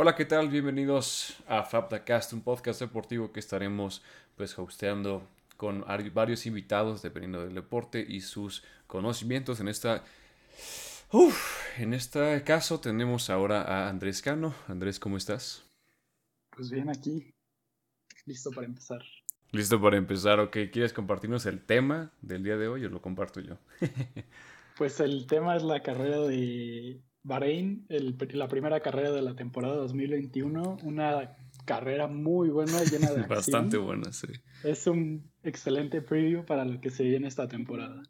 Hola, ¿qué tal? Bienvenidos a FabdaCast, un podcast deportivo que estaremos pues hosteando con varios invitados dependiendo del deporte y sus conocimientos. En esta en este caso tenemos ahora a Andrés Cano. Andrés, ¿cómo estás? Pues bien aquí, listo para empezar. Listo para empezar, ok. ¿Quieres compartirnos el tema del día de hoy o lo comparto yo? pues el tema es la carrera de Bahrein, la primera carrera de la temporada 2021, una carrera muy buena, llena de acción. Bastante buena, sí. Es un excelente preview para lo que se viene esta temporada.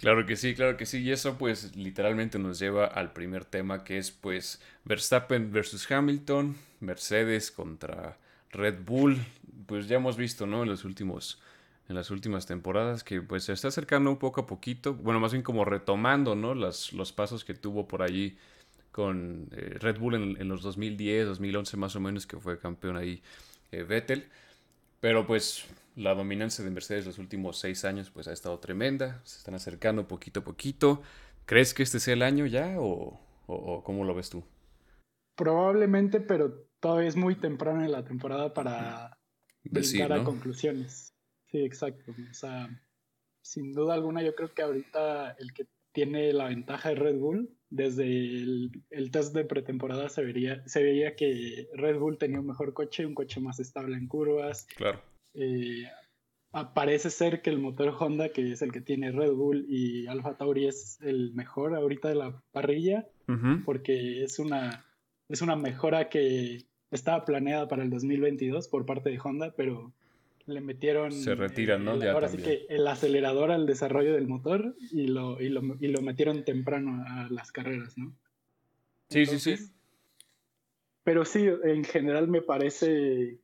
Claro que sí, claro que sí. Y eso pues literalmente nos lleva al primer tema que es pues Verstappen versus Hamilton, Mercedes contra Red Bull. Pues ya hemos visto, ¿no? En los últimos en las últimas temporadas, que pues se está acercando un poco a poquito, bueno, más bien como retomando, ¿no? Las, los pasos que tuvo por allí con eh, Red Bull en, los 2010, 2011 más o menos, que fue campeón ahí eh, Vettel. Pero pues la dominancia de Mercedes los últimos seis años pues ha estado tremenda, se están acercando poquito a poquito. ¿Crees que este sea el año ya o, o, cómo lo ves tú? Probablemente, pero todavía es muy temprano en la temporada para llegar a conclusiones. Sí, exacto. O sea, sin duda alguna yo creo que ahorita el que tiene la ventaja de Red Bull desde el, test de pretemporada se, vería, se veía que Red Bull tenía un mejor coche, un coche más estable en curvas. Claro. Eh, parece ser que el motor Honda, que es el que tiene Red Bull y Alfa Tauri, es el mejor ahorita de la parrilla, porque es una, es una mejora que estaba planeada para el 2022 por parte de Honda, pero le metieron. Se retiran, ¿no? ahora sí que el acelerador al desarrollo del motor y lo, y lo, y lo metieron temprano a las carreras, ¿no? Sí, sí, sí. Pero sí, en general me parece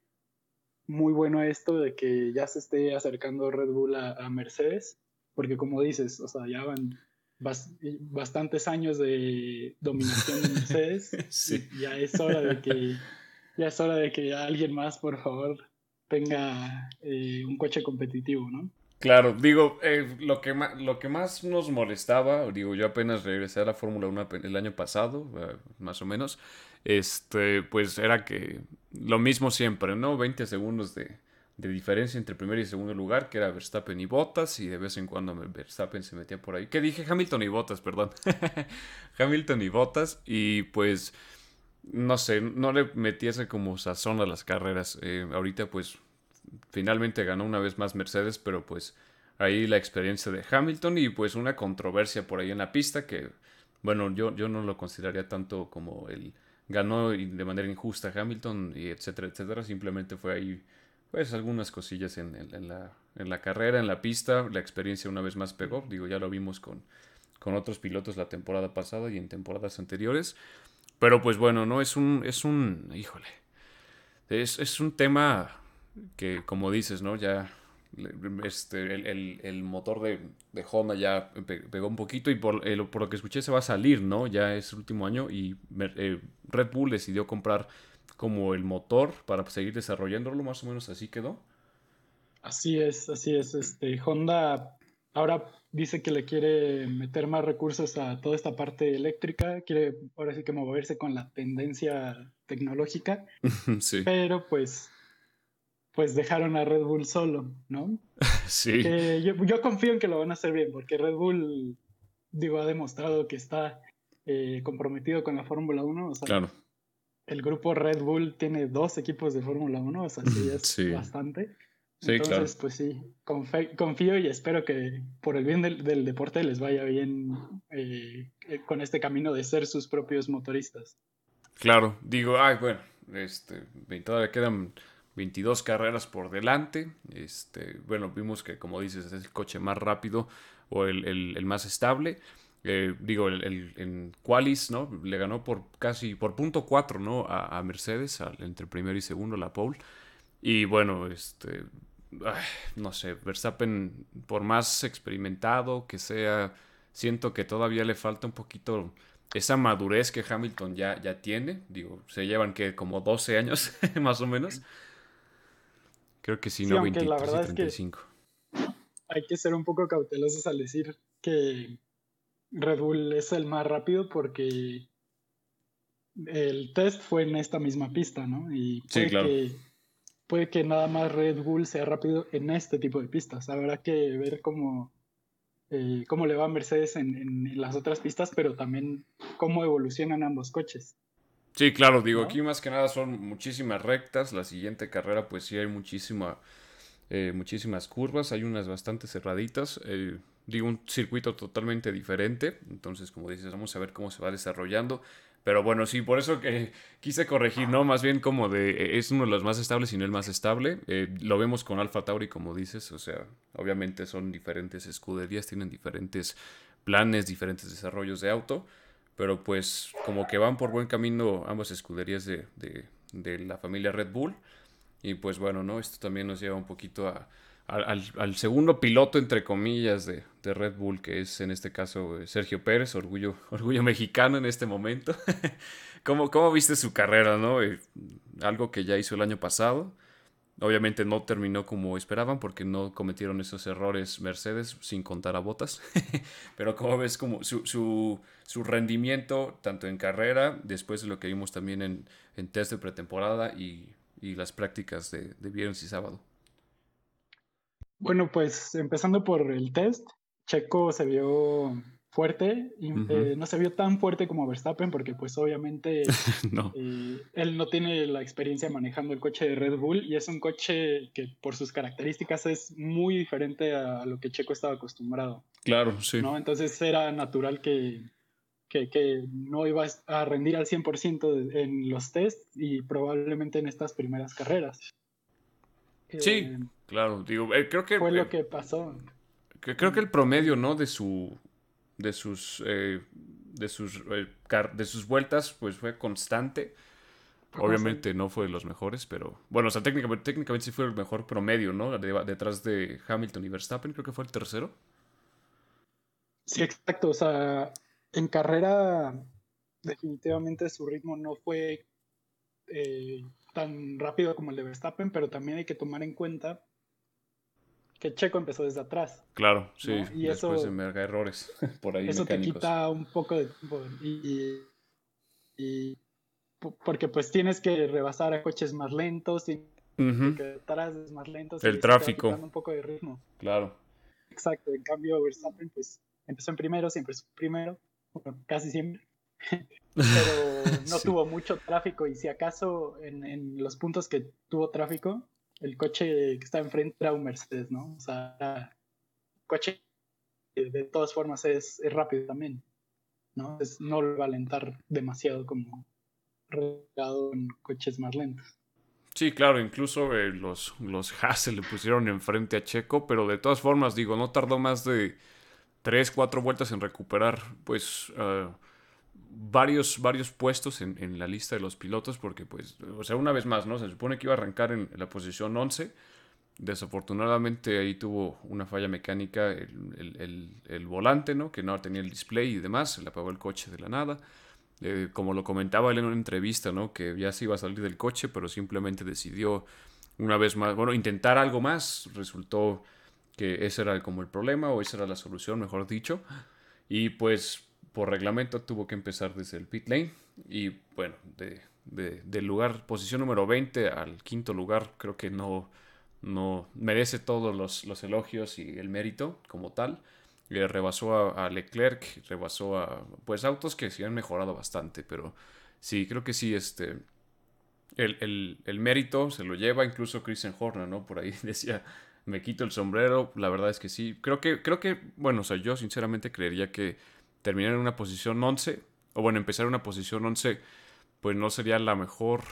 muy bueno esto de que ya se esté acercando Red Bull a, Mercedes, porque como dices, o sea, ya van bastantes años de dominación de Mercedes. sí. ya es hora de que ya es hora de que alguien más, por favor, tenga eh, un coche competitivo, ¿no? Claro, digo, eh, lo, que más, lo que más nos molestaba, digo, yo apenas regresé a la Fórmula 1 el año pasado, eh, más o menos, este, pues era que lo mismo siempre, ¿no? 20 segundos de, de, diferencia entre primer y segundo lugar, que era Verstappen y Bottas, y de vez en cuando Verstappen se metía por ahí. ¿Qué dije? Hamilton y Bottas, perdón. Hamilton y Bottas, y pues no sé, no le metiese como sazón a las carreras. Eh, ahorita pues finalmente ganó una vez más Mercedes, pero pues ahí la experiencia de Hamilton y pues una controversia por ahí en la pista que, bueno, yo, yo no lo consideraría tanto como el ganó de manera injusta Hamilton y etcétera, etcétera. Simplemente fue ahí pues algunas cosillas en, en, la, en la carrera, en la pista. La experiencia una vez más pegó. Digo, ya lo vimos con, con otros pilotos la temporada pasada y en temporadas anteriores. Pero pues bueno, no es un, es un, híjole, es, un tema que como dices, ¿no? Ya este, el, motor de, Honda ya pegó un poquito y por, por, lo que escuché se va a salir, ¿no? Ya es el último año y eh, Red Bull decidió comprar como el motor para seguir desarrollándolo, más o menos así quedó. Así es, así es. Este, Honda ahora dice que le quiere meter más recursos a toda esta parte eléctrica, quiere ahora sí que moverse con la tendencia tecnológica, sí. pero pues, pues dejaron a Red Bull solo, ¿no? Sí. yo, confío en que lo van a hacer bien, porque Red Bull, digo, ha demostrado que está eh, comprometido con la Fórmula 1, o sea, claro. el grupo Red Bull tiene dos equipos de Fórmula 1, o sea, sí es bastante. Sí, Entonces, pues sí, confío y espero que por el bien del, deporte les vaya bien eh, eh, con este camino de ser sus propios motoristas. Claro, digo, ay, bueno, este, todavía quedan 22 carreras por delante. Este, bueno, vimos que, como dices, es el coche más rápido o el, más estable. Eh, digo, el, en Qualis, ¿no? Le ganó por casi, por punto 4, ¿no? A, Mercedes, entre primero y segundo, la pole. Y bueno, este, no sé, Verstappen, por más experimentado que sea, siento que todavía le falta un poquito esa madurez que Hamilton ya, ya tiene. Digo, se llevan que como 12 años, más o menos. Creo que sí, no, 23 y 35. hay que ser un poco cautelosos al decir que Red Bull es el más rápido porque el test fue en esta misma pista, ¿no? Y puede, que, puede que nada más Red Bull sea rápido en este tipo de pistas. Habrá que ver cómo, eh, cómo le va a Mercedes en, las otras pistas, pero también cómo evolucionan ambos coches. Sí, claro, digo, aquí más que nada son muchísimas rectas. La siguiente carrera, pues sí hay muchísima, eh, muchísimas curvas, hay unas bastante cerraditas. Eh, digo, un circuito totalmente diferente. Entonces, como dices, vamos a ver cómo se va desarrollando. Pero bueno, sí, por eso que quise corregir, ¿no? Más bien como de, eh, es uno de los más estables y no el más estable. Eh, lo vemos con Alfa Tauri, como dices, o sea, obviamente son diferentes escuderías, tienen diferentes planes, diferentes desarrollos de auto, pero pues como que van por buen camino ambas escuderías de, de la familia Red Bull. Y pues bueno, ¿no? Esto también nos lleva un poquito a, al, segundo piloto, entre comillas, de, Red Bull, que es en este caso Sergio Pérez, orgullo, orgullo mexicano en este momento. ¿Cómo, ¿Cómo, viste su carrera, no? Eh, algo que ya hizo el año pasado. Obviamente no terminó como esperaban porque no cometieron esos errores Mercedes sin contar a botas. Pero como ves como su, su, rendimiento tanto en carrera, después de lo que vimos también en, en test de pretemporada y, las prácticas de viernes y sábado. Bueno, pues empezando por el test, Checo se vio fuerte eh, no se vio tan fuerte como Verstappen porque pues obviamente eh, él no tiene la experiencia manejando el coche de Red Bull y es un coche que por sus características es muy diferente a lo que Checo estaba acostumbrado. Claro, sí. ¿no? Entonces era natural que, que, no iba a rendir al 100% en los tests y probablemente en estas primeras carreras. Sí, eh, claro, digo, eh, creo que... Fue lo que pasó. creo que el promedio, ¿no? De su... De sus... Eh, de sus... de sus vueltas, pues fue constante. Obviamente no fue de los mejores, pero... Bueno, o sea, técnicamente, técnicamente sí fue el mejor promedio, ¿no? detrás de Hamilton y Verstappen, creo que fue el tercero. Sí, exacto. O sea, en carrera definitivamente su ritmo no fue tan rápido como el de Verstappen, pero también hay que tomar en cuenta que Checo empezó desde atrás. Claro, sí, y después eso, de errores por ahí. Eso te quita un poco de tiempo. Y, porque pues tienes que rebasar a coches más lentos, y que atrás es más lentos. El tráfico. un poco de ritmo. Claro. Exacto, en cambio Verstappen pues empezó en primero, siempre es primero, casi siempre. pero no tuvo mucho tráfico y si acaso en, los puntos que tuvo tráfico, el coche que estaba enfrente era un Mercedes, ¿no? O sea, coche de todas formas es, rápido también, ¿no? no lo va a alentar demasiado como regado en coches más lentos. Sí, claro, incluso eh, los, los Haas se le pusieron enfrente a Checo, pero de todas formas, digo, no tardó más de 3, 4 vueltas en recuperar, pues... Uh, varios, varios puestos en, la lista de los pilotos porque, pues, o sea, una vez más, ¿no? Se supone que iba a arrancar en, la posición 11. Desafortunadamente ahí tuvo una falla mecánica el, volante, ¿no? Que no tenía el display y demás, se le apagó el coche de la nada. Eh, como lo comentaba él en una entrevista, ¿no? Que ya se iba a salir del coche, pero simplemente decidió una vez más, bueno, intentar algo más. Resultó que ese era como el problema o esa era la solución, mejor dicho. Y pues por reglamento tuvo que empezar desde el pit lane y bueno, de, del lugar, posición número 20 al quinto lugar, creo que no, no merece todos los, elogios y el mérito como tal. Le rebasó a, Leclerc, rebasó a pues autos que sí han mejorado bastante, pero sí, creo que sí, este, el, el mérito se lo lleva incluso Christian Horner, ¿no? Por ahí decía, me quito el sombrero, la verdad es que sí, creo que, creo que, bueno, o sea, yo sinceramente creería que terminar en una posición 11, o bueno, empezar en una posición 11, pues no sería la mejor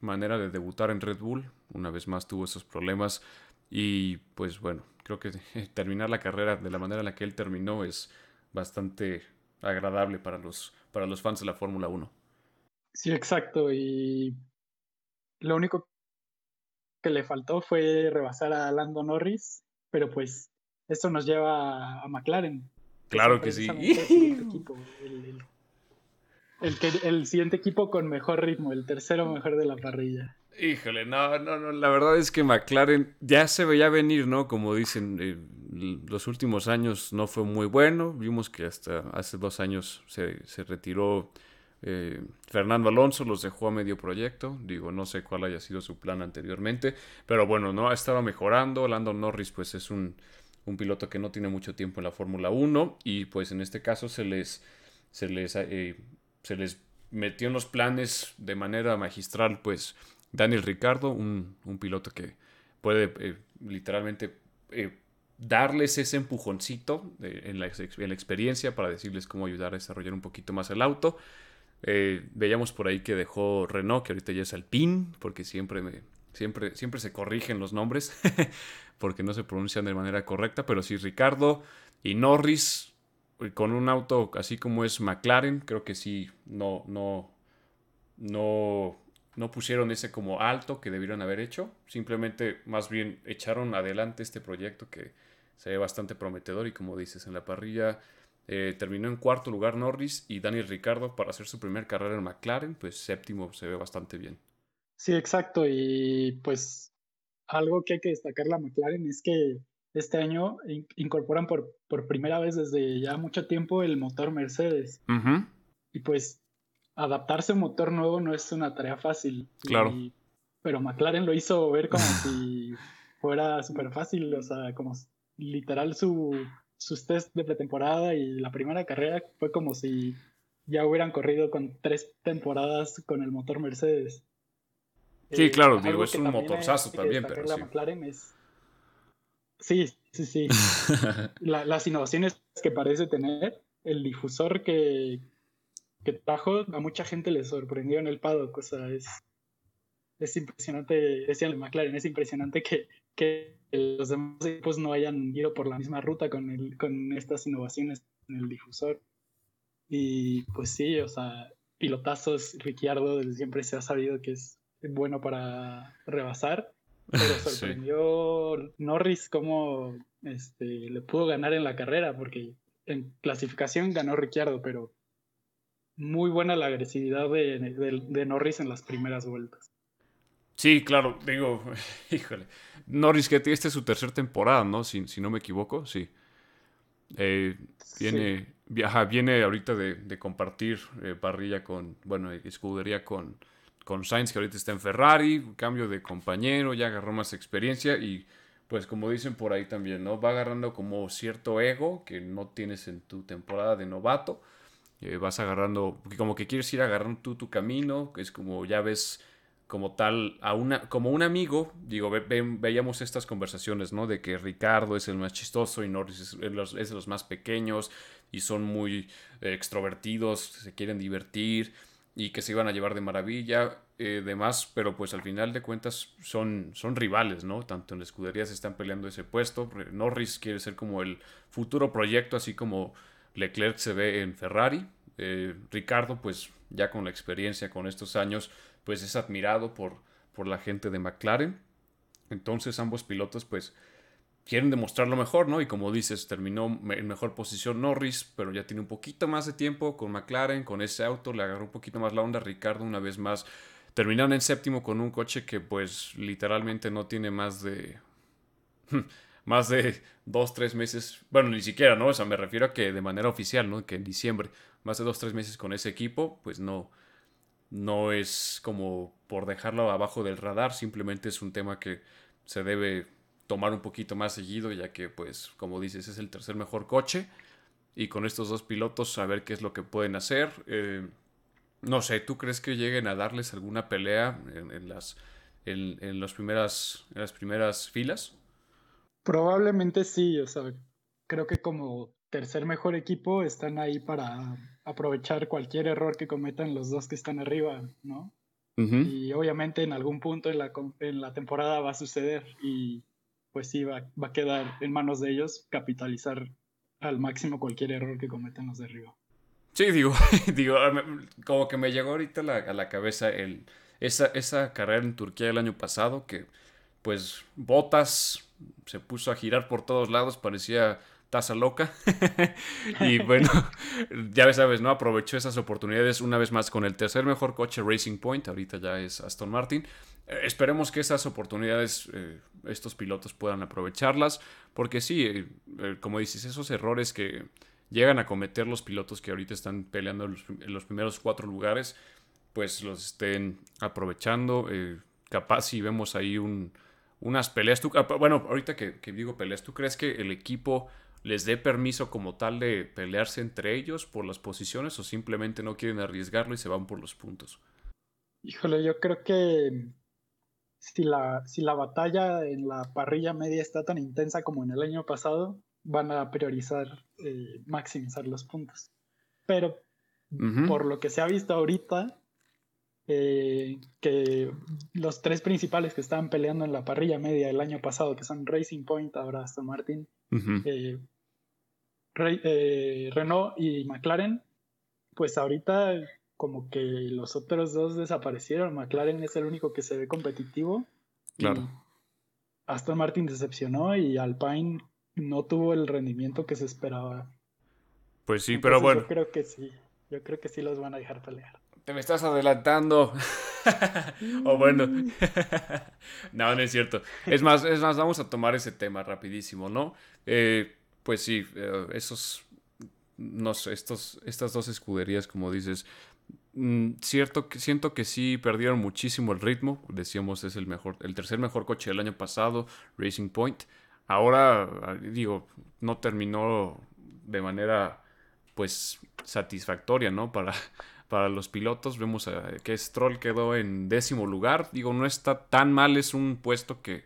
manera de debutar en Red Bull. Una vez más tuvo esos problemas y pues bueno, creo que terminar la carrera de la manera en la que él terminó es bastante agradable para los, para los fans de la Fórmula 1. Sí, exacto. Y lo único que le faltó fue rebasar a Lando Norris, pero pues eso nos lleva a McLaren, Claro que sí. El, el, siguiente equipo con mejor ritmo, el tercero mejor de la parrilla. Híjole, no, no, no, la verdad es que McLaren ya se veía venir, ¿no? Como dicen, eh, los últimos años no fue muy bueno, vimos que hasta hace dos años se, retiró Eh, Fernando Alonso los dejó a medio proyecto, digo, no sé cuál haya sido su plan anteriormente, pero bueno, no ha estado mejorando. Lando Norris, pues es un, piloto que no tiene mucho tiempo en la Fórmula 1 y pues en este caso se les, se les, eh, se les metió en los planes de manera magistral, pues Daniel Ricardo, un, piloto que puede eh, literalmente darles ese empujoncito en, la, en, la, experiencia para decirles cómo ayudar a desarrollar un poquito más el auto. Eh, veíamos por ahí que dejó Renault, que ahorita ya es Alpine, porque siempre, me, siempre, siempre se corrigen los nombres, porque no se pronuncian de manera correcta, pero sí Ricardo y Norris, eh, con un auto así como es McLaren, creo que sí, no, no, no, no pusieron ese como alto que debieron haber hecho, simplemente más bien echaron adelante este proyecto que se ve bastante prometedor y como dices, en la parrilla eh, terminó en cuarto lugar Norris y Daniel Ricardo para hacer su primer carrera en McLaren, pues séptimo se ve bastante bien. Sí, exacto. Y pues algo que hay que destacar la McLaren es que este año incorporan por, por primera vez desde ya mucho tiempo el motor Mercedes. Y pues adaptarse a un motor nuevo no es una tarea fácil. Claro. pero McLaren lo hizo ver como si fuera súper fácil, o sea, como literal su sus test de pretemporada y la primera carrera fue como si ya hubieran corrido con tres temporadas con el motor Mercedes. Sí, claro, eh, digo, es un motorzazo también, pero la McLaren es... Sí, sí, sí. las innovaciones que parece tener, el difusor que, que trajo, a mucha gente le sorprendió en el paddock, o sea, es, es impresionante, decía el McLaren, es impresionante que, que los demás equipos no hayan ido por la misma ruta con, el, con estas innovaciones en el difusor. Y pues sí, o sea, pilotazos, Ricciardo siempre se ha sabido que es bueno para rebasar, pero sorprendió Norris cómo este, le pudo ganar en la carrera, porque en clasificación ganó Ricciardo, pero muy buena la agresividad de Norris en las primeras vueltas. Sí, claro, digo, híjole. Norris que esta es su tercera temporada, ¿no? Si, si no me equivoco, sí. Eh, viene, Viaja, viene ahorita de, compartir eh, parrilla con, bueno, escudería con, con Sainz, que ahorita está en Ferrari, cambio de compañero, ya agarró más experiencia y pues como dicen por ahí también, ¿no? Va agarrando como cierto ego que no tienes en tu temporada de novato. Eh, vas agarrando, como que quieres ir agarrando tú tu camino, que es como ya ves como tal, a una, como un amigo, digo, veíamos estas conversaciones, ¿no? De que Ricardo es el más chistoso y Norris es, de los más pequeños y son muy eh, extrovertidos, se quieren divertir y que se iban a llevar de maravilla, eh, demás, pero pues al final de cuentas son, son rivales, ¿no? Tanto en la escudería se están peleando ese puesto, Norris quiere ser como el futuro proyecto, así como Leclerc se ve en Ferrari, eh, Ricardo pues ya con la experiencia, con estos años, pues es admirado por, por la gente de McLaren. Entonces ambos pilotos pues quieren demostrar lo mejor, ¿no? Y como dices, terminó en mejor posición Norris, pero ya tiene un poquito más de tiempo con McLaren, con ese auto, le agarró un poquito más la onda. Ricardo una vez más terminaron en séptimo con un coche que pues literalmente no tiene más de... más de dos, tres meses, bueno, ni siquiera, ¿no? O sea, me refiero a que de manera oficial, ¿no? Que en diciembre, más de dos, tres meses con ese equipo, pues no, no es como por dejarlo abajo del radar, simplemente es un tema que se debe tomar un poquito más seguido, ya que, pues, como dices, es el tercer mejor coche. Y con estos dos pilotos, a ver qué es lo que pueden hacer. Eh, no sé, ¿tú crees que lleguen a darles alguna pelea en, las, en, los primeras, en las primeras filas? Probablemente sí, o sea, creo que como tercer mejor equipo están ahí para aprovechar cualquier error que cometan los dos que están arriba, ¿no? Y obviamente en algún punto en la, en la temporada va a suceder y pues sí, va, va, a quedar en manos de ellos capitalizar al máximo cualquier error que cometan los de arriba. Sí, digo, digo como que me llegó ahorita a la cabeza el, esa, esa carrera en Turquía el año pasado que pues Botas se puso a girar por todos lados, parecía taza loca. y bueno, ya sabes, ¿no? Aprovechó esas oportunidades una vez más con el tercer mejor coche Racing Point, ahorita ya es Aston Martin. Eh, esperemos que esas oportunidades eh, estos pilotos puedan aprovecharlas, porque sí, eh, como dices, esos errores que llegan a cometer los pilotos que ahorita están peleando en los, primeros cuatro lugares, pues los estén aprovechando. Capaz si vemos ahí un, unas peleas. ¿Tú, bueno, ahorita que, que, digo peleas, ¿tú crees que el equipo les dé permiso como tal de pelearse entre ellos por las posiciones o simplemente no quieren arriesgarlo y se van por los puntos? Híjole, yo creo que si la, si la batalla en la parrilla media está tan intensa como en el año pasado, van a priorizar eh, maximizar los puntos. Pero por lo que se ha visto ahorita, eh, que los tres principales que estaban peleando en la parrilla media el año pasado, que son Racing Point, ahora Aston Martin, eh, Renault y McLaren, pues ahorita como que los otros dos desaparecieron. McLaren es el único que se ve competitivo. Claro. Aston Martin decepcionó y Alpine no tuvo el rendimiento que se esperaba. Pues sí, pero bueno. Yo creo que sí. Yo creo que sí los van a dejar pelear. Te me estás adelantando. o bueno. no, no es cierto. Es más, es más, vamos a tomar ese tema rapidísimo, ¿no? Eh, pues sí, eh, esos. No sé, estos, estas dos escuderías, como dices, Mm, cierto que siento que sí perdieron muchísimo el ritmo. Decíamos es el mejor, el tercer mejor coche del año pasado, Racing Point. Ahora ah, digo, no terminó de manera pues satisfactoria, ¿no? Para, para los pilotos. Vemos que Stroll quedó en décimo lugar. Digo, no está tan mal, es un puesto que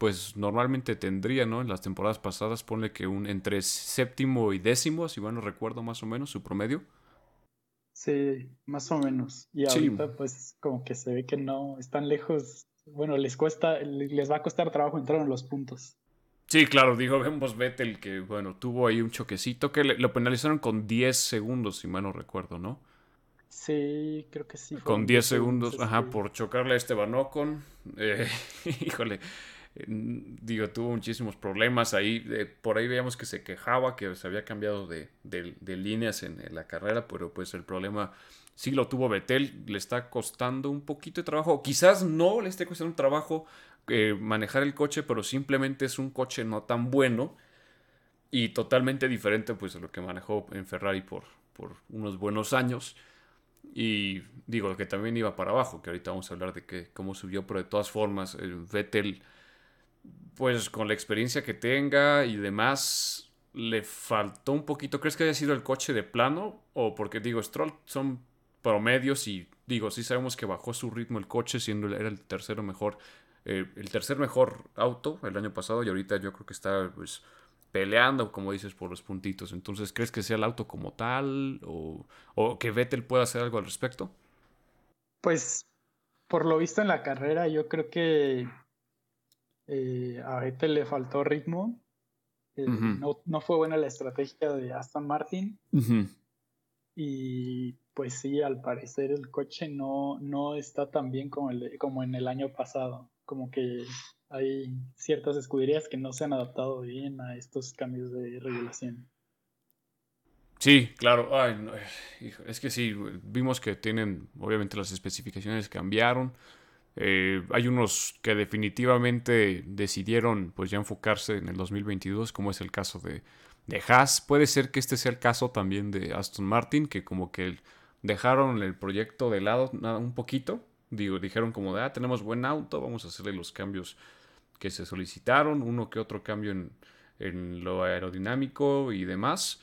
pues normalmente tendría, ¿no? En las temporadas pasadas, pone que un entre séptimo y décimo, si bueno recuerdo más o menos su promedio. Sí, más o menos. Y ahorita pues como que se ve que no están lejos. Bueno, les cuesta, les va a costar trabajo entrar en los puntos. Sí, claro, dijo vemos Vettel que, bueno, tuvo ahí un choquecito que lo penalizaron con 10 segundos, si mal no recuerdo, ¿no? Sí, creo que sí. Con 10 segundos, ajá, por chocarle a Esteban Ocon. Eh, híjole, digo, tuvo muchísimos problemas ahí. por ahí veíamos que se quejaba, que se había cambiado de, líneas en, la carrera, pero pues el problema sí lo tuvo Betel. Le está costando un poquito de trabajo. Quizás no le esté costando un trabajo eh, manejar el coche, pero simplemente es un coche no tan bueno y totalmente diferente pues de lo que manejó en Ferrari por, por unos buenos años. Y digo que también iba para abajo, que ahorita vamos a hablar de que cómo subió, pero de todas formas, el Vettel pues con la experiencia que tenga y demás, le faltó un poquito. ¿Crees que haya sido el coche de plano? O porque digo, Stroll son promedios y digo, sí sabemos que bajó su ritmo el coche, siendo era el tercero mejor, eh, el tercer mejor auto el año pasado y ahorita yo creo que está pues peleando, como dices, por los puntitos. Entonces, ¿crees que sea el auto como tal o, o que Vettel pueda hacer algo al respecto? Pues, por lo visto en la carrera, yo creo que eh, a Vettel le faltó ritmo. Eh, no, fue buena la estrategia de Aston Martin. Y pues sí, al parecer el coche no, no está tan bien como, el, como en el año pasado. Como que hay ciertas escuderías que no se han adaptado bien a estos cambios de regulación. Sí, claro. es que sí, vimos que tienen, obviamente las especificaciones cambiaron. Eh, hay unos que definitivamente decidieron pues ya enfocarse en el 2022, como es el caso de, de Haas. Puede ser que este sea el caso también de Aston Martin, que como que dejaron el proyecto de lado un poquito. Digo, dijeron como de, ah, tenemos buen auto, vamos a hacerle los cambios que se solicitaron, uno que otro cambio en, en lo aerodinámico y demás.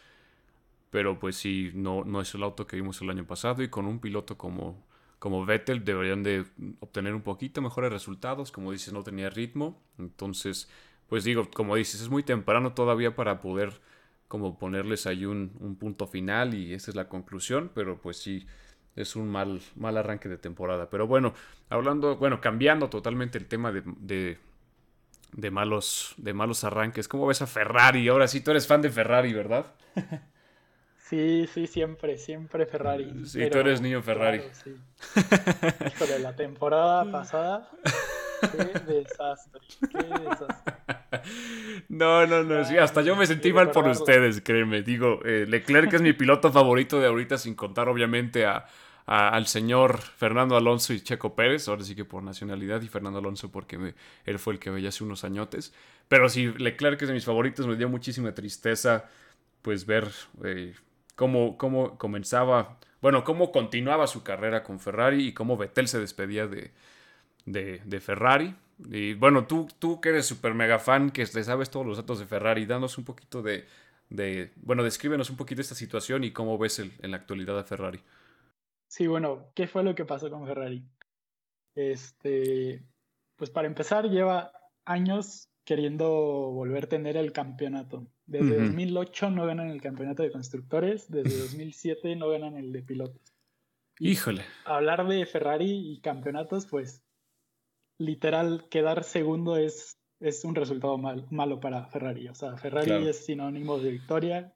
Pero pues sí, no, no es el auto que vimos el año pasado y con un piloto como como Vettel deberían de obtener un poquito mejores resultados. Como dices, no tenía ritmo. Entonces, pues digo, como dices, es muy temprano todavía para poder como ponerles ahí un, punto final y esa es la conclusión. Pero pues sí, es un mal, mal arranque de temporada. Pero bueno, hablando, bueno, cambiando totalmente el tema de, de, malos, de malos arranques. ¿Cómo ves a Ferrari? Ahora sí, tú eres fan de Ferrari, ¿verdad? Sí, sí, siempre, siempre Ferrari. Sí, tú eres niño Ferrari. sí. Híjole, la temporada pasada, qué desastre, qué desastre. No, no, no, sí, hasta yo me sentí mal por ustedes, créeme. Digo, eh, Leclerc es mi piloto favorito de ahorita, sin contar obviamente a, al señor Fernando Alonso y Checo Pérez, ahora sí que por nacionalidad, y Fernando Alonso porque él fue el que veía hace unos añotes. Pero sí, Leclerc es de mis favoritos, me dio muchísima tristeza pues ver eh, cómo, cómo comenzaba, bueno, cómo continuaba su carrera con Ferrari y cómo Vettel se despedía de, de, Ferrari. Y bueno, tú, tú que eres súper mega fan, que te sabes todos los datos de Ferrari, danos un poquito de, de, bueno, descríbenos un poquito esta situación y cómo ves en la actualidad a Ferrari. Sí, bueno, ¿qué fue lo que pasó con Ferrari? Este, pues para empezar, lleva años queriendo volver a tener el campeonato. Desde 2008 no ganan el campeonato de constructores, desde 2007 no ganan el de pilotos. Híjole. Hablar de Ferrari y campeonatos, pues literal quedar segundo es, es un resultado mal, malo para Ferrari. O sea, Ferrari es sinónimo de victoria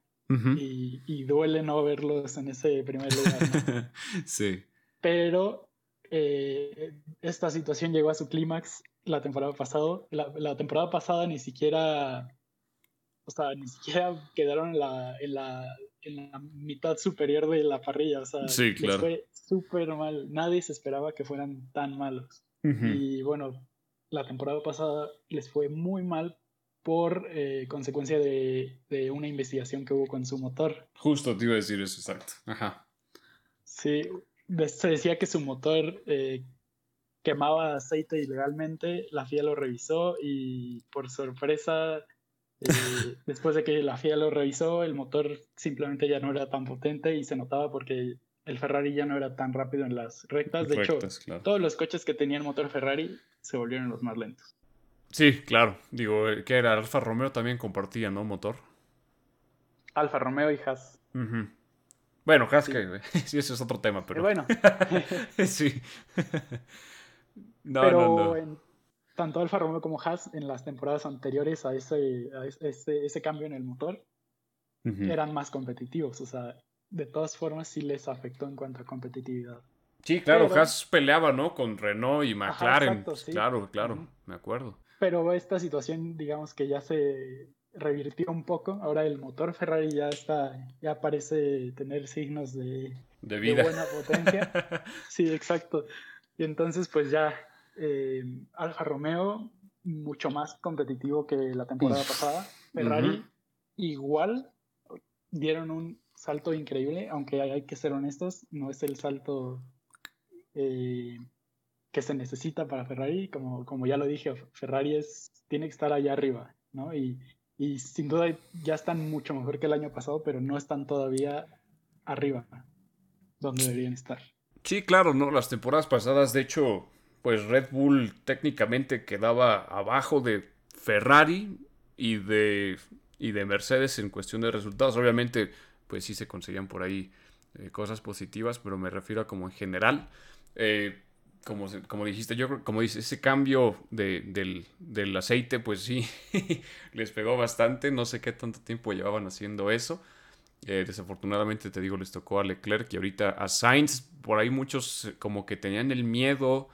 y, duele no verlos en ese primer lugar. sí. Pero eh, esta situación llegó a su clímax la temporada pasada. La, temporada pasada ni siquiera, o sea, ni siquiera quedaron en la, en la, en la mitad superior de la parrilla. O sea, sí, claro. fue súper mal. Nadie se esperaba que fueran tan malos. Y bueno, la temporada pasada les fue muy mal por eh, consecuencia de, de, una investigación que hubo con su motor. Justo te iba a decir eso, exacto. Ajá. Sí, se decía que su motor eh, quemaba aceite ilegalmente, la FIA lo revisó y por sorpresa, eh, después de que la FIA lo revisó, el motor simplemente ya no era tan potente y se notaba porque el Ferrari ya no era tan rápido en las rectas. De hecho, todos los coches que tenían motor Ferrari se volvieron los más lentos. Sí, claro. Digo, eh, que era Alfa Romeo también compartía, ¿no? Motor. Alfa Romeo y Haas. Bueno, Haas que sí, eso es otro tema, pero. bueno. sí. No, pero En, tanto Alfa Romeo como Haas en las temporadas anteriores a ese, ese, cambio en el motor eran más competitivos. O sea, de todas formas sí les afectó en cuanto a competitividad. Sí, claro, Haas peleaba, ¿no? Con Renault y McLaren. Claro, claro, me acuerdo pero esta situación, digamos que ya se revirtió un poco. Ahora el motor Ferrari ya está, ya parece tener signos de, de, buena potencia. sí, exacto. Y entonces, pues ya eh, Alfa Romeo, mucho más competitivo que la temporada pasada. Ferrari, igual, dieron un salto increíble, aunque hay que ser honestos, no es el salto eh, que se necesita para Ferrari. Como, como ya lo dije, Ferrari es, tiene que estar allá arriba, ¿no? Y, y sin duda ya están mucho mejor que el año pasado, pero no están todavía arriba, donde deberían estar. Sí, claro, ¿no? Las temporadas pasadas, de hecho, pues Red Bull técnicamente quedaba abajo de Ferrari y de, y de Mercedes en cuestión de resultados. Obviamente, pues sí se conseguían por ahí eh, cosas positivas, pero me refiero a como en general. Eh, como, como dijiste, yo como dice, ese cambio del, aceite, pues sí, les pegó bastante. No sé qué tanto tiempo llevaban haciendo eso. Eh, desafortunadamente, te digo, les tocó a Leclerc y ahorita a Sainz. Por ahí muchos como que tenían el miedo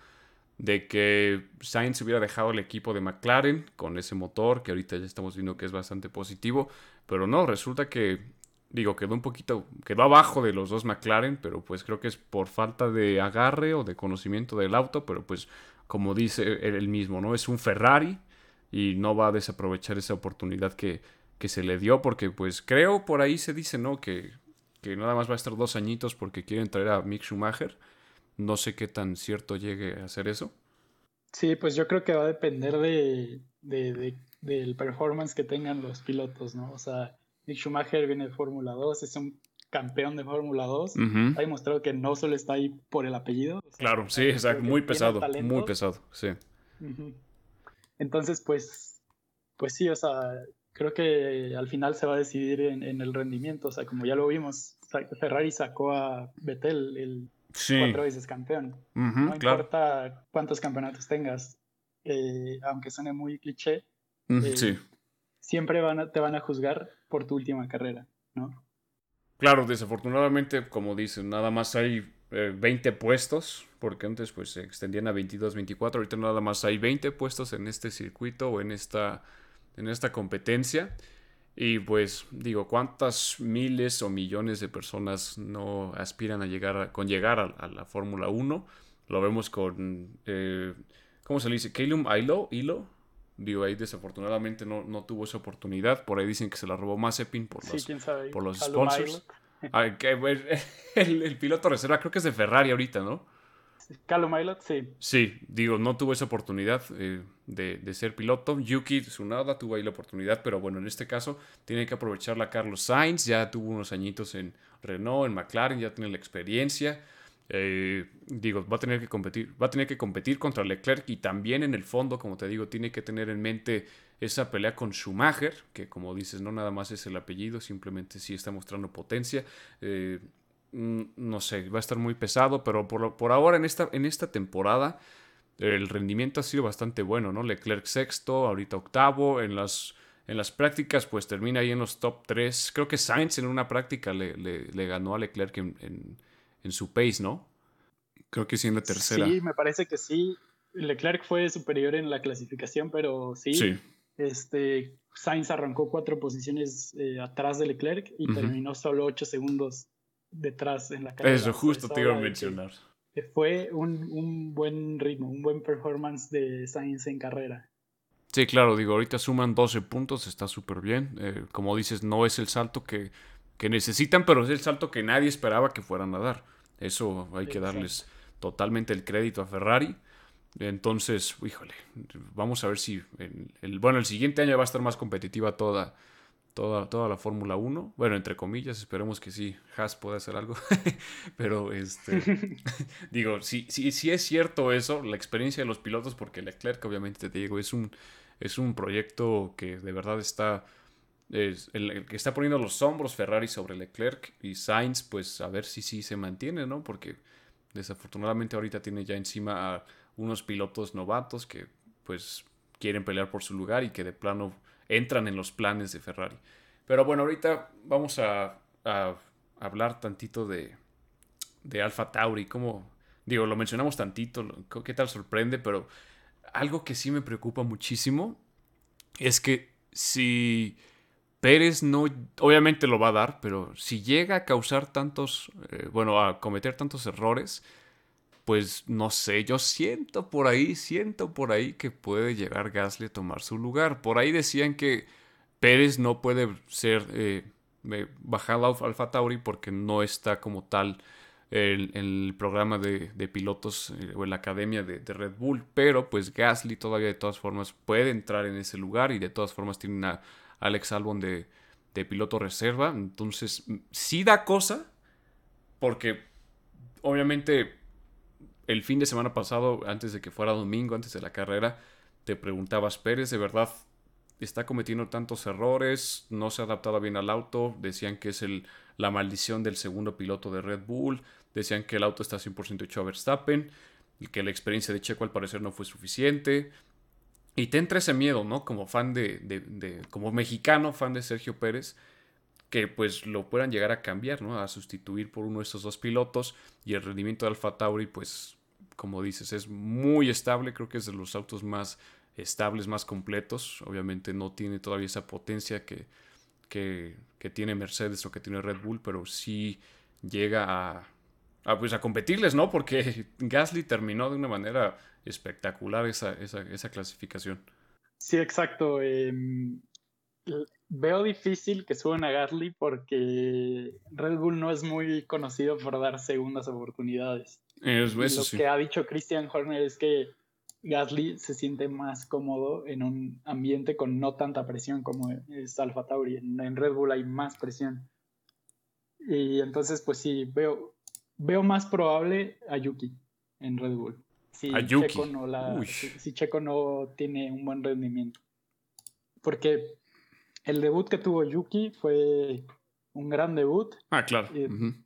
de que Sainz hubiera dejado el equipo de McLaren con ese motor, que ahorita ya estamos viendo que es bastante positivo. Pero no, resulta que Digo, quedó un poquito, quedó abajo de los dos McLaren, pero pues creo que es por falta de agarre o de conocimiento del auto, pero pues como dice él mismo, ¿no? Es un Ferrari y no va a desaprovechar esa oportunidad que, que se le dio, porque pues creo por ahí se dice, ¿no? Que, que nada más va a estar dos añitos porque quieren traer a Mick Schumacher. No sé qué tan cierto llegue a hacer eso. Sí, pues yo creo que va a depender de, de, del performance que tengan los pilotos, ¿no? O sea, Nick Schumacher viene de Fórmula 2, es un campeón de Fórmula 2. Ha demostrado que no solo está ahí por el apellido. claro, sí, exacto. Muy pesado, muy pesado, sí. Entonces, pues, pues sí, o sea, creo que al final se va a decidir en, el rendimiento. O sea, como ya lo vimos, Ferrari sacó a Vettel, el cuatro veces campeón. no importa cuántos campeonatos tengas, eh, aunque suene muy cliché. Eh, sí siempre van te van a juzgar por tu última carrera, ¿no? Claro, desafortunadamente, como dicen, nada más hay 20 eh, puestos, porque antes pues se extendían a 22, 24, ahorita nada más hay 20 puestos en este circuito o en esta, en esta competencia. Y pues digo, ¿cuántas miles o millones de personas no aspiran a llegar con llegar a, la Fórmula 1? Lo vemos con, eh, ¿cómo se le dice? Calum Ilo, Ilo Digo, ahí desafortunadamente no, no tuvo esa oportunidad. Por ahí dicen que se la robó Mazepin por los, por los sponsors. El, el, piloto reserva creo que es de Ferrari ahorita, ¿no? Calo Milot, sí. Sí, digo, no tuvo esa oportunidad eh, de, de, ser piloto. Yuki Tsunoda tuvo ahí la oportunidad, pero bueno, en este caso tiene que aprovecharla Carlos Sainz. Ya tuvo unos añitos en Renault, en McLaren, ya tiene la experiencia. Eh, digo, va a tener que competir, va a tener que competir contra Leclerc y también en el fondo, como te digo, tiene que tener en mente esa pelea con Schumacher, que como dices, no nada más es el apellido, simplemente sí está mostrando potencia. Eh, no sé, va a estar muy pesado, pero por, por, ahora en esta, en esta temporada el rendimiento ha sido bastante bueno, ¿no? Leclerc sexto, ahorita octavo, en las, en las prácticas pues termina ahí en los top 3. Creo que Sainz en una práctica le, le, ganó a Leclerc en en su pace, ¿no? Creo que sí en la tercera. Sí, me parece que sí. Leclerc fue superior en la clasificación, pero sí. Este, Sainz arrancó cuatro posiciones eh, atrás de Leclerc y terminó solo ocho segundos detrás en la carrera. Eso, justo te iba a mencionar. fue un, buen ritmo, un buen performance de Sainz en carrera. Sí, claro, digo, ahorita suman 12 puntos, está súper bien. Eh, como dices, no es el salto que que necesitan, pero es el salto que nadie esperaba que fueran a dar. Eso hay que darles totalmente el crédito a Ferrari. Entonces, híjole, vamos a ver si el, bueno, el siguiente año va a estar más competitiva toda, toda, toda la Fórmula 1. Bueno, entre comillas, esperemos que sí, Haas pueda hacer algo. Pero este digo, si, si, si es cierto eso, la experiencia de los pilotos, porque Leclerc, obviamente te digo, es un, es un proyecto que de verdad está es el, que está poniendo los hombros Ferrari sobre Leclerc y Sainz, pues a ver si sí se mantiene, ¿no? Porque desafortunadamente ahorita tiene ya encima a unos pilotos novatos que pues quieren pelear por su lugar y que de plano entran en los planes de Ferrari. Pero bueno, ahorita vamos a, hablar tantito de, de Alfa Tauri, como digo, lo mencionamos tantito, qué tal sorprende, pero algo que sí me preocupa muchísimo es que si Pérez no, obviamente lo va a dar, pero si llega a causar tantos, eh, bueno, a cometer tantos errores, pues no sé, yo siento por ahí, siento por ahí que puede llegar Gasly a tomar su lugar. Por ahí decían que Pérez no puede ser eh, bajado a Alfa Tauri porque no está como tal en el, programa de, pilotos eh, o en la academia de, de, Red Bull, pero pues Gasly todavía de todas formas puede entrar en ese lugar y de todas formas tiene una Alex Albon de, piloto reserva. Entonces, sí da cosa, porque obviamente el fin de semana pasado, antes de que fuera domingo, antes de la carrera, te preguntabas, Pérez, ¿de verdad está cometiendo tantos errores? ¿No se ha adaptado bien al auto? Decían que es el, la maldición del segundo piloto de Red Bull. Decían que el auto está 100% hecho a Verstappen. Que la experiencia de Checo al parecer no fue suficiente. Y te entra ese miedo, ¿no? Como fan de, de, como mexicano, fan de Sergio Pérez, que pues lo puedan llegar a cambiar, ¿no? A sustituir por uno de estos dos pilotos. Y el rendimiento de Alfa Tauri, pues, como dices, es muy estable. Creo que es de los autos más estables, más completos. Obviamente no tiene todavía esa potencia que, que, tiene Mercedes o que tiene Red Bull, pero sí llega a, a, pues a competirles, ¿no? Porque Gasly terminó de una manera espectacular esa, esa, clasificación. Sí, exacto. Em, veo difícil que suban a Gasly porque Red Bull no es muy conocido por dar segundas oportunidades. lo que ha dicho Christian Horner es que Gasly se siente más cómodo en un ambiente con no tanta presión como es Alfa Tauri. En, Red Bull hay más presión. Y entonces, pues sí, veo, veo más probable a Yuki en Red Bull si Checo, no la, si, Checo no tiene un buen rendimiento. Porque el debut que tuvo Yuki fue un gran debut. Ah, claro.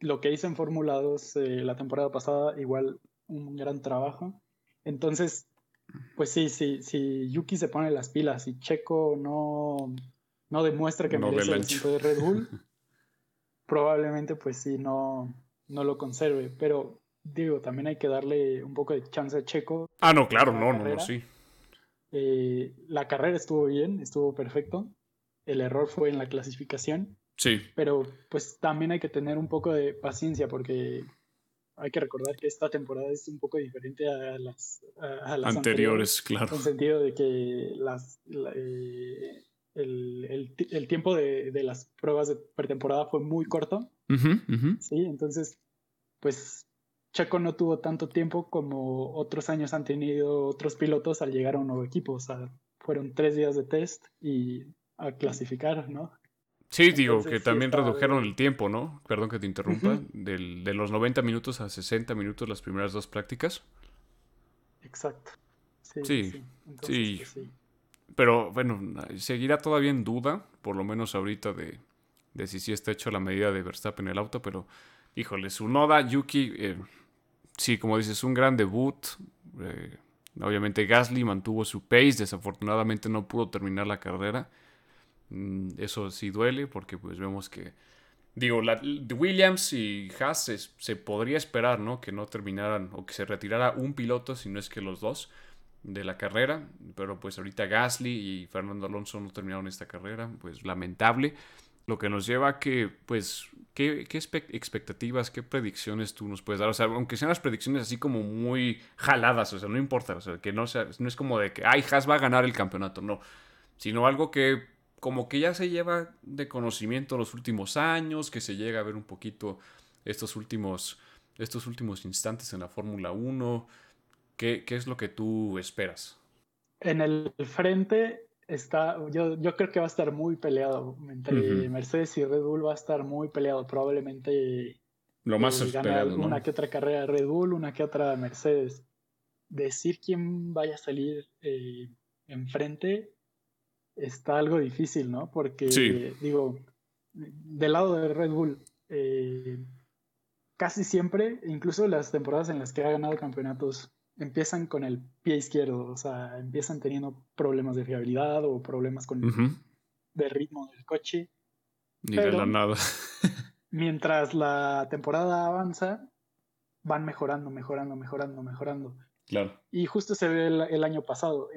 Lo que hizo en Fórmula 2 eh, la temporada pasada, igual un gran trabajo. Entonces, pues sí, sí, si Yuki se pone las pilas y Checo no, no demuestra que merece el de Red Bull, probablemente pues sí, no, no lo conserve. Pero digo, también hay que darle un poco de chance a Checo. Ah, no, claro, no, no, no, sí. Eh, la carrera estuvo bien, estuvo perfecto. El error fue en la clasificación. Sí. Pero pues también hay que tener un poco de paciencia porque hay que recordar que esta temporada es un poco diferente a las, anteriores, claro. En el sentido de que las, eh, el, el, tiempo de, de, las pruebas de pretemporada fue muy corto. Sí, entonces, pues Checo no tuvo tanto tiempo como otros años han tenido otros pilotos al llegar a un nuevo equipo. O sea, fueron tres días de test y a clasificar, ¿no? Sí, digo que también redujeron el tiempo, ¿no? Perdón que te interrumpa. del, de los 90 minutos a 60 minutos las primeras dos prácticas. Exacto. Sí, sí. Pues, sí. Pero bueno, seguirá todavía en duda, por lo menos ahorita, de, de si sí está hecho la medida de Verstappen en el auto, pero híjole, su Noda, Yuki, eh, sí, como dices, un gran debut. Eh, obviamente Gasly mantuvo su pace, desafortunadamente no pudo terminar la carrera. Mm, eso sí duele porque pues vemos que, digo, la, Williams y Haas se, podría esperar, ¿no? Que no terminaran o que se retirara un piloto, si no es que los dos de la carrera, pero pues ahorita Gasly y Fernando Alonso no terminaron esta carrera, pues lamentable, lo que nos lleva a que, pues, ¿qué, qué expectativas, qué predicciones tú nos puedes dar? O sea, aunque sean las predicciones así como muy jaladas, o sea, no importa, o sea, que no, sea, no es como de que, ay, Haas va a ganar el campeonato, no, sino algo que como que ya se lleva de conocimiento los últimos años, que se llega a ver un poquito estos últimos, estos últimos instantes en la Fórmula 1. ¿Qué, ¿Qué, es lo que tú esperas? En el frente está, yo, yo creo que va a estar muy peleado entre Mercedes y Red Bull, va a estar muy peleado, probablemente lo más eh, peleado, una que otra carrera Red Bull, una que otra Mercedes. Decir quién vaya a salir eh, enfrente está algo difícil, ¿no? Porque, digo, del lado de Red Bull, eh, casi siempre, incluso las temporadas en las que ha ganado campeonatos, empiezan con el pie izquierdo, o sea, empiezan teniendo problemas de fiabilidad o problemas con de ritmo del coche. Ni de la nada. mientras la temporada avanza, van mejorando, mejorando, mejorando, mejorando. Claro. Y justo se ve el, año pasado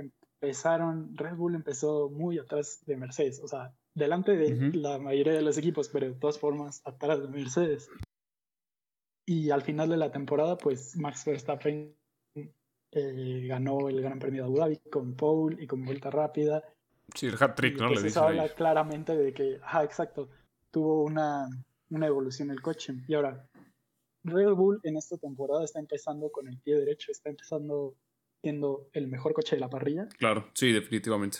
empezaron, Red Bull empezó muy atrás de Mercedes, o sea, delante de la mayoría de los equipos, pero de todas formas atrás de Mercedes. Y al final de la temporada, pues Max Verstappen eh, ganó el Gran Premio de Abu Dhabi con pole y con vuelta rápida. Sí, el hat-trick, ¿no? Pues Le habla claramente de que, ajá, exacto, tuvo una, una evolución el coche. Y ahora, Red Bull en esta temporada está empezando con el pie derecho, está empezando siendo el mejor coche de la parrilla. Claro, sí, definitivamente.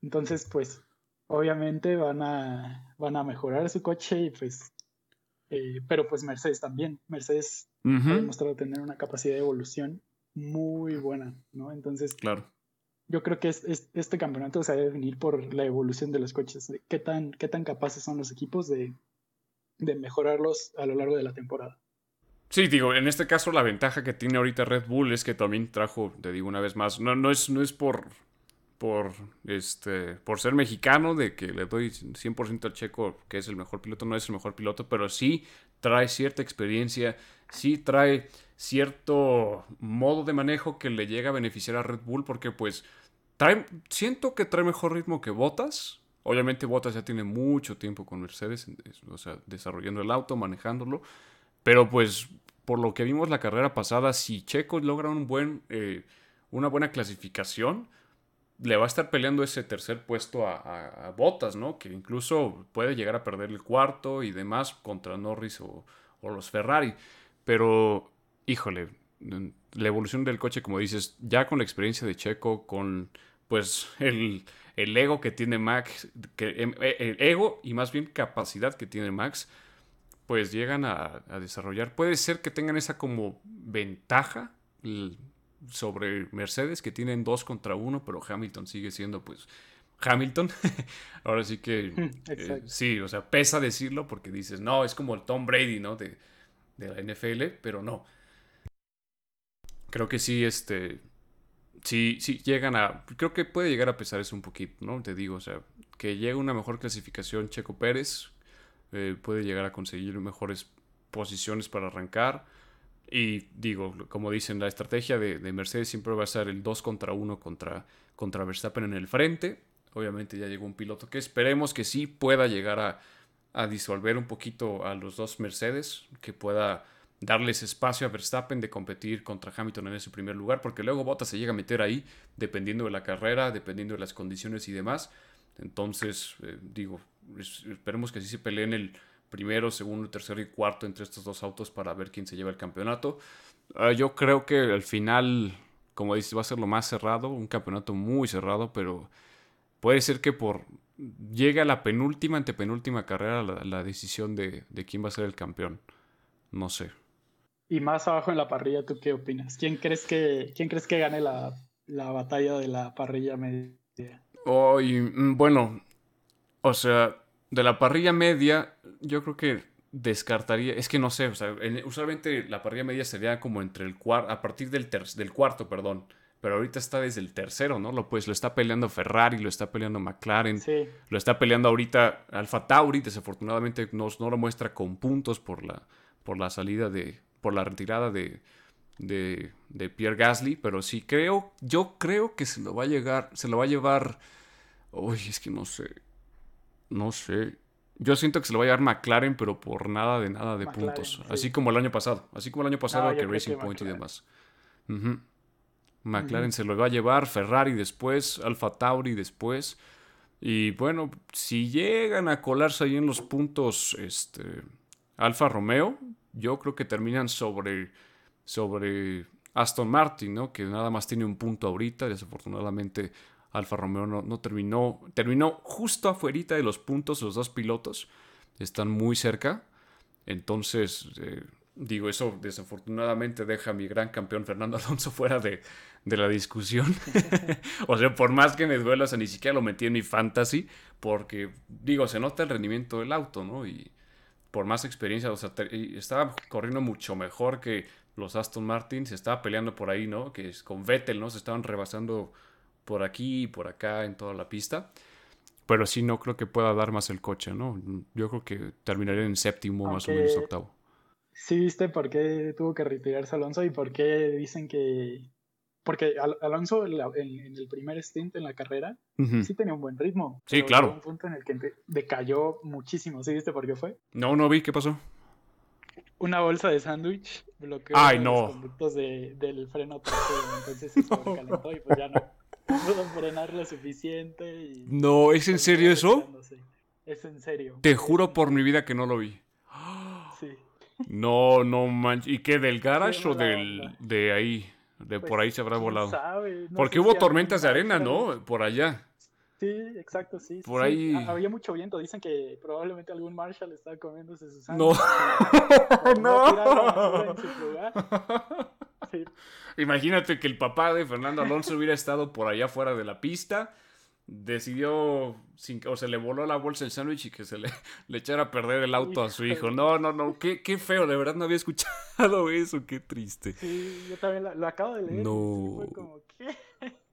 Entonces, pues, obviamente van a, van a mejorar su coche y pues, eh, pero pues Mercedes también. Mercedes ha demostrado tener una capacidad de evolución muy buena, ¿no? Entonces, claro. Yo creo que es, este campeonato se debe definir por la evolución de los coches, qué tan, qué tan capaces son los equipos de, de mejorarlos a lo largo de la temporada. Sí, digo, en este caso la ventaja que tiene ahorita Red Bull es que también trajo, te digo una vez más, no, no, es, no es por, por, este, por ser mexicano, de que le doy 100% al Checo, que es el mejor piloto, no es el mejor piloto, pero sí trae cierta experiencia, sí trae cierto modo de manejo que le llega a beneficiar a Red Bull, porque pues trae, siento que trae mejor ritmo que Botas. Obviamente Botas ya tiene mucho tiempo con Mercedes, o sea, desarrollando el auto, manejándolo. Pero pues por lo que vimos la carrera pasada, si Checo logra un buen, eh, una buena clasificación, le va a estar peleando ese tercer puesto a, Botas, ¿no? Que incluso puede llegar a perder el cuarto y demás contra Norris o, los Ferrari. Pero, híjole, la evolución del coche, como dices, ya con la experiencia de Checo, con pues el, el ego que tiene Max, que, em, e, el ego y más bien capacidad que tiene Max, pues llegan a, desarrollar. Puede ser que tengan esa como ventaja sobre Mercedes, que tienen dos contra uno, pero Hamilton sigue siendo pues Hamilton. Ahora sí que eh, sí, o sea, pesa decirlo porque dices, no, es como el Tom Brady, ¿no? De, de la NFL, pero no. Creo que sí, este, sí, sí llegan a, creo que puede llegar a pesar eso un poquito, ¿no? Te digo, o sea, que llegue una mejor clasificación Checo Pérez, eh, puede llegar a conseguir mejores posiciones para arrancar. Y digo, como dicen, la estrategia de, Mercedes siempre va a ser el 2 contra 1 contra, contra Verstappen en el frente. Obviamente ya llegó un piloto que esperemos que sí pueda llegar a, a disolver un poquito a los dos Mercedes, que pueda darles espacio a Verstappen de competir contra Hamilton en ese primer lugar, porque luego Bottas se llega a meter ahí, dependiendo de la carrera, dependiendo de las condiciones y demás. Entonces, eh, digo, esperemos que así se peleen el primero, segundo, tercero y cuarto entre estos dos autos para ver quién se lleva el campeonato. Ah, yo creo que al final, como dices, va a ser lo más cerrado, un campeonato muy cerrado, pero puede ser que por llegue a la penúltima, antepenúltima carrera la, decisión de, de quién va a ser el campeón. No sé. Y más abajo en la parrilla, ¿tú qué opinas? ¿Quién crees que, quién crees que gane la, batalla de la parrilla media? Mm, bueno, o sea, de la parrilla media, yo creo que descartaría, es que no sé, o sea, usualmente la parrilla media sería como entre el cuarto, a partir del, del cuarto, perdón, pero ahorita está desde el tercero, ¿no? Lo, pues lo está peleando Ferrari, lo está peleando McLaren, lo está peleando ahorita Alfa Tauri, desafortunadamente no, no lo muestra con puntos por la, por la salida de, por la retirada de, de, Pierre Gasly, pero sí creo, yo creo que se lo va a llegar, se lo va a llevar, uy, es que no sé, no sé. Yo siento que se lo va a llevar McLaren, pero por nada de nada de puntos. Así como el año pasado. Así como el año pasado que Racing Point y demás. McLaren se lo va a llevar, Ferrari después, Alfa Tauri después. Y bueno, si llegan a colarse ahí en los puntos, este, Alfa Romeo, yo creo que terminan sobre, sobre Aston Martin, ¿no? Que nada más tiene un punto ahorita. Desafortunadamente, Alfa Romeo no, terminó. Terminó justo afuera de los puntos, los dos pilotos. Están muy cerca. Entonces, eh, digo, eso desafortunadamente deja a mi gran campeón Fernando Alonso fuera de, de la discusión. o sea, por más que me duela, o ni siquiera lo metí en mi fantasy. Porque, digo, se nota el rendimiento del auto, ¿no? Y por más experiencia, o sea, estaba corriendo mucho mejor que los Aston Martin, se estaba peleando por ahí, ¿no? Que es con Vettel, ¿no? Se estaban rebasando por aquí y por acá en toda la pista. Pero sí, no creo que pueda dar más el coche, ¿no? Yo creo que terminaría en séptimo, más o menos octavo. Sí, viste por qué tuvo que retirarse Alonso y por qué dicen que porque Alonso en, el primer stint en la carrera sí tenía un buen ritmo. Sí, claro. un punto en el que decayó muchísimo. ¿Sí viste por qué fue? No, no vi. ¿Qué pasó? Una bolsa de sándwich bloqueó los conductos del freno trasero. Entonces se calentó y pues ya no pudo frenar lo suficiente. no, ¿es en serio eso? Es en serio. Te juro por mi vida que no lo vi. Sí. No, no manches. ¿Y qué? ¿Del garage o del, de ahí? De por ahí se habrá volado. Porque hubo tormentas de arena, ¿no? Por allá. Sí, exacto, sí. Por ahí. Había mucho viento. Dicen que probablemente algún Marshall estaba comiéndose sus No. no. Imagínate que el papá de Fernando Alonso hubiera estado por allá fuera de la pista decidió, sin, o se le voló la bolsa el sándwich y que se le, le echara a perder el auto a su hijo. No, no, no, qué, qué feo, de verdad no había escuchado eso, qué triste. Sí, yo también lo, acabo de leer. No. fue como, ¿qué?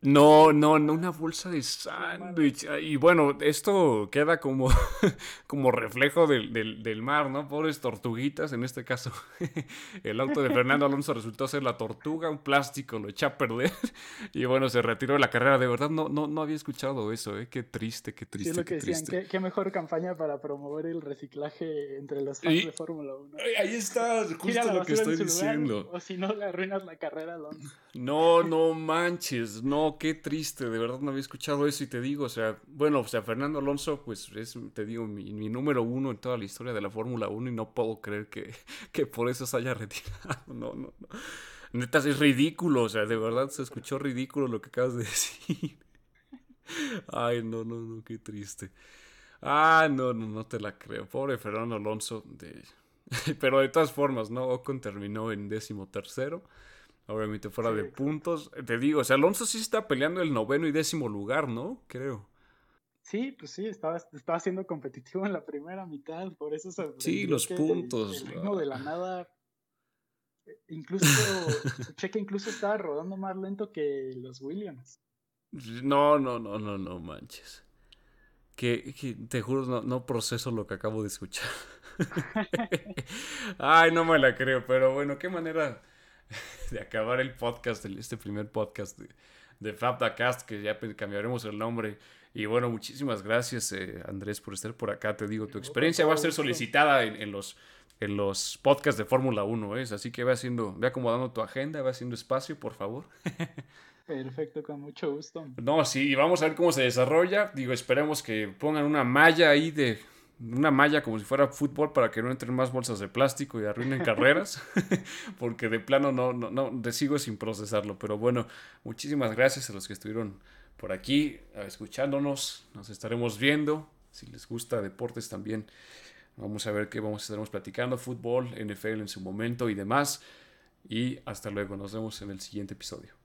No, no, no, una bolsa de sándwich. Y bueno, esto queda como, como reflejo del, del, mar, ¿no? Pobres tortuguitas, en este caso. El auto de Fernando Alonso resultó ser la tortuga, un plástico lo echa a perder. Y bueno, se retiró de la carrera. De verdad, no, no, no había escuchado eso, ¿eh? Qué triste, qué triste. Sí, lo que decían, qué, mejor campaña para promover el reciclaje entre los fans de Fórmula 1. Ahí está, justo lo que estoy diciendo. o si no, le arruinas la carrera, Alonso. No, no manches, no, qué triste, de verdad no había escuchado eso y te digo, o sea, bueno, o sea, Fernando Alonso, pues es, te digo, mi, número uno en toda la historia de la Fórmula 1 y no puedo creer que, que por eso se haya retirado, no, no, no. Neta, es ridículo, o sea, de verdad se escuchó ridículo lo que acabas de decir. Ay, no, no, no, qué triste. Ah, no, no, no te la creo. Pobre Fernando Alonso. De... Pero de todas formas, ¿no? Ocon terminó en décimo tercero obviamente fuera de puntos. Te digo, o sea, Alonso sí está peleando el noveno y décimo lugar, ¿no? Creo. Sí, pues sí, estaba, estaba siendo competitivo en la primera mitad, por eso se Sí, los puntos. El, ritmo de la nada. Eh, incluso, Cheque incluso estaba rodando más lento que los Williams. No, no, no, no, no manches. Que, que te juro, no, no proceso lo que acabo de escuchar. Ay, no me la creo, pero bueno, qué manera de acabar el podcast, este primer podcast de, de FabdaCast, que ya cambiaremos el nombre. Y bueno, muchísimas gracias, eh, Andrés, por estar por acá. Te digo, tu experiencia va a ser solicitada en, los, en los podcasts de Fórmula 1, ¿eh? Así que ve haciendo, ve acomodando tu agenda, ve haciendo espacio, por favor. Perfecto, con mucho gusto. No, sí, vamos a ver cómo se desarrolla. Digo, esperemos que pongan una malla ahí de una malla como si fuera fútbol para que no entren más bolsas de plástico y arruinen carreras, porque de plano no, no, no, sigo sin procesarlo. Pero bueno, muchísimas gracias a los que estuvieron por aquí escuchándonos. Nos estaremos viendo. Si les gusta deportes también, vamos a ver qué vamos a estaremos platicando. Fútbol, NFL en su momento y demás. Y hasta luego. Nos vemos en el siguiente episodio.